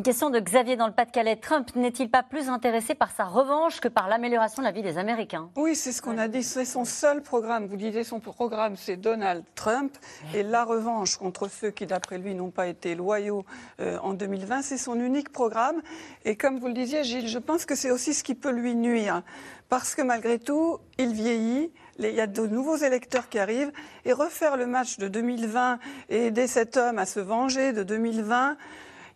Une question de Xavier dans le Pas-de-Calais. Trump n'est-il pas plus intéressé par sa revanche que par l'amélioration de la vie des Américains? Oui, c'est ce qu'on a dit. C'est son seul programme. Vous disiez son programme, c'est Donald Trump. Et la revanche contre ceux qui, d'après lui, n'ont pas été loyaux euh, en 2020, c'est son unique programme. Et comme vous le disiez, Gilles, je pense que c'est aussi ce qui peut lui nuire. Parce que malgré tout, il vieillit. Il y a de nouveaux électeurs qui arrivent. Et refaire le match de 2020 et aider cet homme à se venger de 2020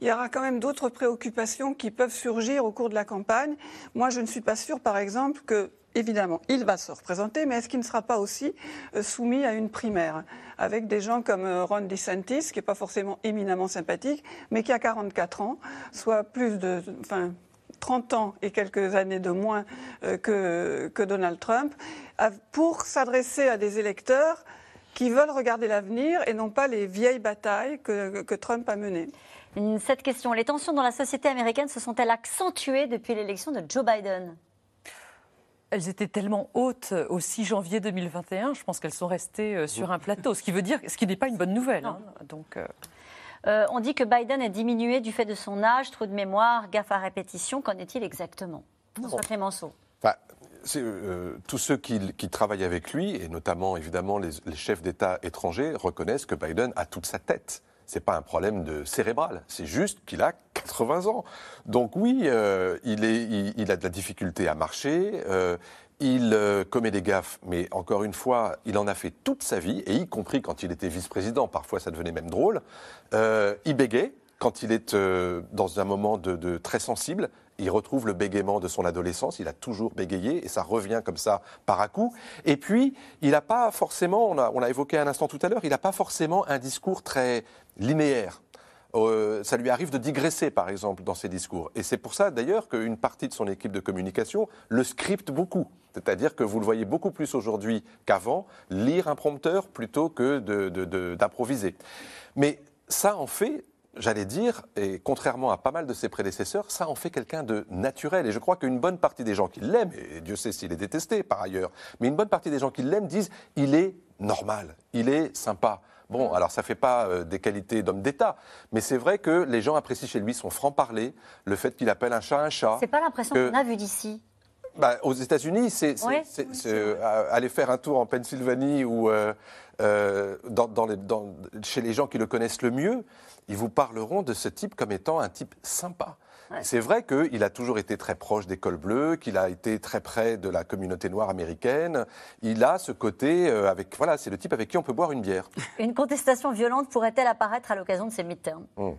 il y aura quand même d'autres préoccupations qui peuvent surgir au cours de la campagne. Moi, je ne suis pas sûre, par exemple, que Évidemment, il va se représenter, mais est-ce qu'il ne sera pas aussi euh, soumis à une primaire avec des gens comme euh, Ron DeSantis, qui n'est pas forcément éminemment sympathique, mais qui a 44 ans, soit plus de, enfin, 30 ans et quelques années de moins euh, que, que Donald Trump, pour s'adresser à des électeurs qui veulent regarder l'avenir et non pas les vieilles batailles que, que Trump a menées. Cette question, les tensions dans la société américaine se sont-elles accentuées depuis l'élection de Joe Biden? Elles étaient tellement hautes au 6 janvier 2021, je pense qu'elles sont restées euh, sur un plateau, ce qui veut dire, ce qui n'est pas une bonne nouvelle. Hein. Donc, euh, euh, on dit que Biden est diminué du fait de son âge, trou de mémoire, gaffe à répétition. Qu'en est-il exactement? François Clémenceau. Tous ceux qui, travaillent avec lui, et notamment évidemment les chefs d'État étrangers, reconnaissent que Biden a toute sa tête. C'est pas un problème de cérébral, c'est juste qu'il a 80 ans. Donc oui, euh, il, a de la difficulté à marcher, euh, il euh, commet des gaffes, mais encore une fois, il en a fait toute sa vie, et y compris quand il était vice-président, parfois ça devenait même drôle, il bégait quand il est dans un moment de très sensible, il retrouve le bégaiement de son adolescence, il a toujours bégayé et ça revient comme ça par à coup. Et puis, il n'a pas forcément, on l'a évoqué un instant tout à l'heure, il n'a pas forcément un discours très linéaire. Euh, ça lui arrive de digresser, par exemple, dans ses discours. Et c'est pour ça, d'ailleurs, qu'une partie de son équipe de communication le scripte beaucoup. C'est-à-dire que vous le voyez beaucoup plus aujourd'hui qu'avant, lire un prompteur plutôt que d'improviser. Mais ça en fait j'allais dire, et contrairement à pas mal de ses prédécesseurs, ça en fait quelqu'un de naturel. Et je crois qu'une bonne partie des gens qui l'aiment, et Dieu sait s'il est détesté par ailleurs, mais une bonne partie des gens qui l'aiment disent il est normal, il est sympa. Bon, alors ça ne fait pas euh, des qualités d'homme d'État, mais c'est vrai que les gens apprécient chez lui son franc-parler, le fait qu'il appelle un chat un chat. C'est pas l'impression qu'on a vu d'ici. Bah, aux États-Unis, c'est euh, aller faire un tour en Pennsylvanie ou euh, dans les, dans, chez les gens qui le connaissent le mieux ils vous parleront de ce type comme étant un type sympa. C'est vrai qu'il a toujours été très proche des cols bleus, qu'il a été très près de la communauté noire américaine. Il a ce côté euh, avec, voilà, c'est le type avec qui on peut boire une bière. Une contestation violente pourrait-elle apparaître à l'occasion de ces midterms? Mmh.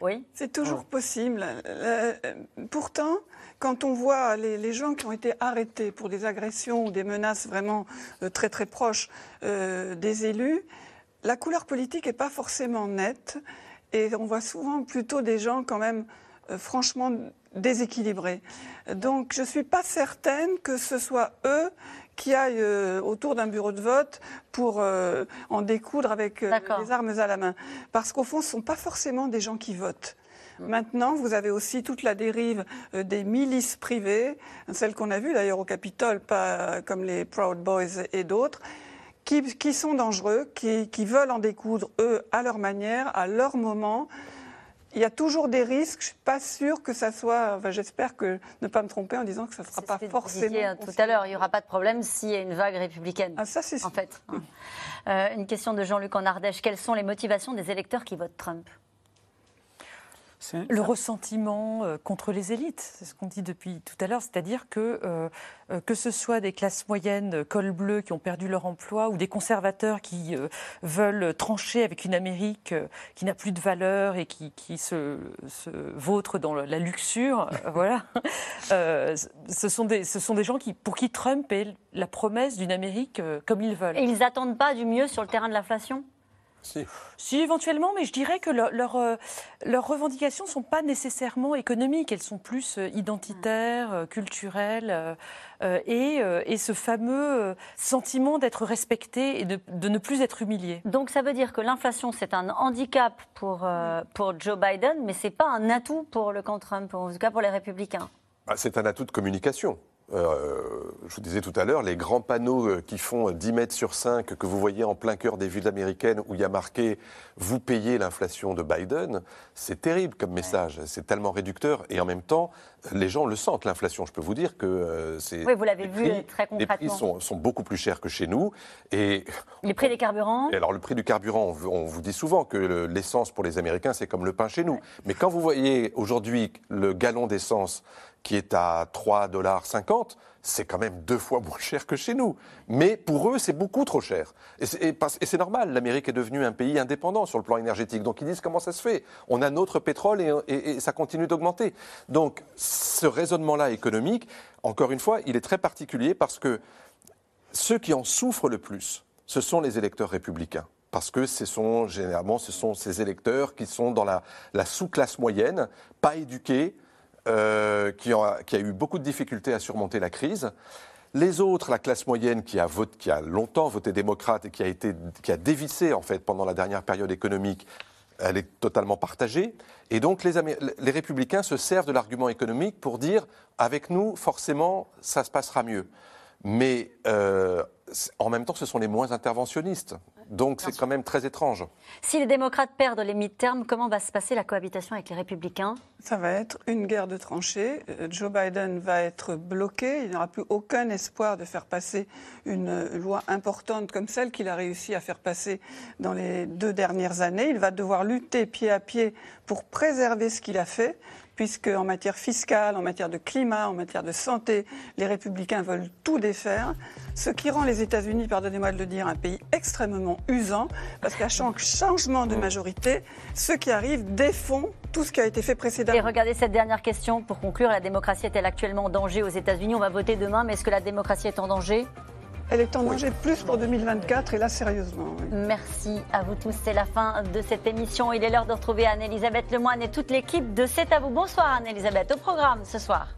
Oui. C'est toujours mmh. possible. Euh, pourtant, quand on voit les, gens qui ont été arrêtés pour des agressions ou des menaces vraiment euh, très très proches des élus, la couleur politique n'est pas forcément nette. Et on voit souvent plutôt des gens quand même euh, franchement déséquilibrés. Donc je ne suis pas certaine que ce soit eux qui aillent euh, autour d'un bureau de vote pour euh, en découdre avec les armes à la main. Parce qu'au fond, ce ne sont pas forcément des gens qui votent. Mm. Maintenant, vous avez aussi toute la dérive des milices privées, celles qu'on a vues d'ailleurs au Capitole, pas comme les Proud Boys et d'autres, qui, sont dangereux, qui, veulent en découdre, eux, à leur manière, à leur moment. Il y a toujours des risques. Je ne suis pas sûre que ça soit. J'espère que ne pas me tromper en disant que ça ne sera pas forcément. Hein, tout à l'heure, il n'y aura pas de problème s'il y a une vague républicaine. Ah, ça, c'est En fait. Euh, une question de Jean-Luc en Ardèche. Quelles sont les motivations des électeurs qui votent Trump? Le ressentiment euh, contre les élites, c'est ce qu'on dit depuis tout à l'heure, c'est-à-dire que euh, euh, que ce soit des classes moyennes, col bleu, qui ont perdu leur emploi, ou des conservateurs qui veulent trancher avec une Amérique qui n'a plus de valeur et qui, qui se, se, vautre dans la luxure, voilà. ce, sont des, ce sont des gens qui, pour qui Trump est la promesse d'une Amérique comme ils veulent. Et ils n'attendent pas du mieux sur le terrain de l'inflation? Si. Si, éventuellement, mais je dirais que leur- leur, euh, leurs revendications ne sont pas nécessairement économiques, elles sont plus euh, identitaires, euh, culturelles, et, euh, et ce fameux euh, sentiment d'être respecté et de, de ne plus être humilié. Donc ça veut dire que l'inflation, c'est un handicap pour, euh, pour Joe Biden, mais c'est pas un atout pour le camp Trump, en tout cas pour les républicains. Ah, C'est un atout de communication. Euh, je vous disais tout à l'heure, les grands panneaux euh, qui font 10 mètres sur 5 que vous voyez en plein cœur des villes américaines où il y a marqué Vous payez l'inflation de Biden, c'est terrible comme message. C'est tellement réducteur et en même temps, les gens le sentent, l'inflation. Je peux vous dire que euh, c'est. Oui, vous l'avez vu, prix- très Les prix concrètement. sont, sont beaucoup plus chers que chez nous. Et Les prix des carburants et alors le prix du carburant, on, vous- on vous dit souvent que le- l'essence pour les Américains, c'est comme le pain chez nous. Mais quand vous voyez aujourd'hui le gallon d'essence qui est à 3,50 dollars, c'est quand même deux fois moins cher que chez nous. Mais pour eux, c'est beaucoup trop cher. Et c'est normal, l'Amérique est devenue un pays indépendant sur le plan énergétique. Donc ils disent comment ça se fait On a notre pétrole et, ça continue d'augmenter. Donc ce raisonnement-là économique, encore une fois, il est très particulier parce que ceux qui en souffrent le plus, ce sont les électeurs républicains. Parce que ce sont généralement ce sont ces électeurs qui sont dans la sous-classe moyenne, pas éduqués, euh, qui, a eu beaucoup de difficultés à surmonter la crise. Les autres, la classe moyenne qui a, qui a longtemps voté démocrate et qui a, été, qui a dévissé en fait pendant la dernière période économique, elle est totalement partagée. Et donc les, républicains se servent de l'argument économique pour dire avec nous, forcément, ça se passera mieux. Mais euh, en même temps, ce sont les moins interventionnistes. Donc c'est quand même très étrange. Si les démocrates perdent les mi-termes, comment va se passer la cohabitation avec les républicains? Ça va être une guerre de tranchées. Euh, Joe Biden va être bloqué. Il n'aura plus aucun espoir de faire passer une loi importante comme celle qu'il a réussi à faire passer dans les deux dernières années. Il va devoir lutter pied à pied pour préserver ce qu'il a fait, puisque en matière fiscale, en matière de climat, en matière de santé, les républicains veulent tout défaire. Ce qui rend les États-Unis, pardonnez-moi de le dire, un pays extrêmement usant, parce qu'à chaque changement de majorité, ceux qui arrivent défont tout ce qui a été fait précédemment. Et regardez cette dernière question pour conclure. La démocratie est-elle actuellement en danger aux États-Unis? On va voter demain, mais est-ce que la démocratie est en danger? Elle est en danger plus pour 2024 et là sérieusement. oui. Merci à vous tous. C'est la fin de cette émission. Il est l'heure de retrouver Anne-Elisabeth Lemoine et toute l'équipe de C'est à vous. Bonsoir Anne-Elisabeth. Au programme ce soir.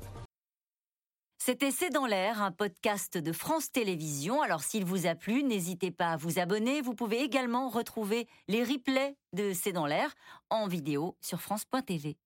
C'était C'est dans l'air, un podcast de France Télévisions. Alors s'il vous a plu, n'hésitez pas à vous abonner. Vous pouvez également retrouver les replays de C'est dans l'air en vidéo sur France.tv.